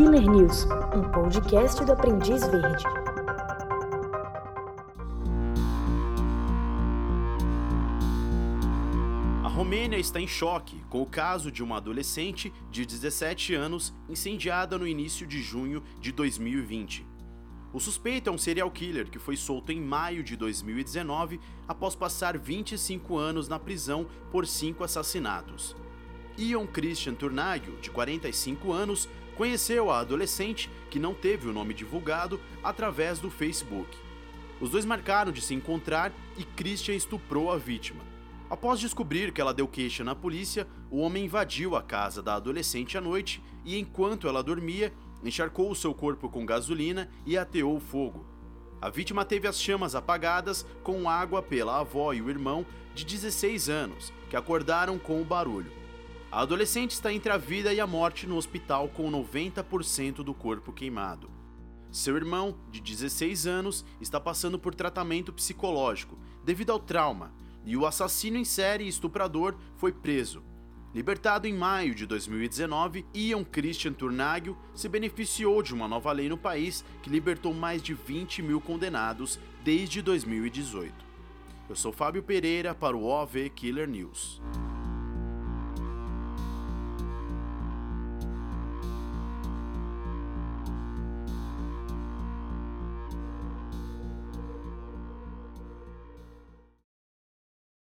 Killer News, um podcast do Aprendiz Verde. A Romênia está em choque com o caso de uma adolescente de 17 anos incendiada no início de junho de 2020. O suspeito é um serial killer que foi solto em maio de 2019 após passar 25 anos na prisão por cinco assassinatos. Ion Christian Turnagio, de 45 anos, conheceu a adolescente, que não teve o nome divulgado, através do Facebook. Os dois marcaram de se encontrar e Christian estuprou a vítima. Após descobrir que ela deu queixa na polícia, o homem invadiu a casa da adolescente à noite e, enquanto ela dormia, encharcou o seu corpo com gasolina e ateou fogo. A vítima teve as chamas apagadas com água pela avó e o irmão de 16 anos, que acordaram com o barulho. A adolescente está entre a vida e a morte no hospital com 90% do corpo queimado. Seu irmão, de 16 anos, está passando por tratamento psicológico devido ao trauma, e o assassino em série e estuprador foi preso. Libertado em maio de 2019, Ian Christian Turnagel se beneficiou de uma nova lei no país que libertou mais de 20 mil condenados desde 2018. Eu sou Fábio Pereira para o OV Killer News.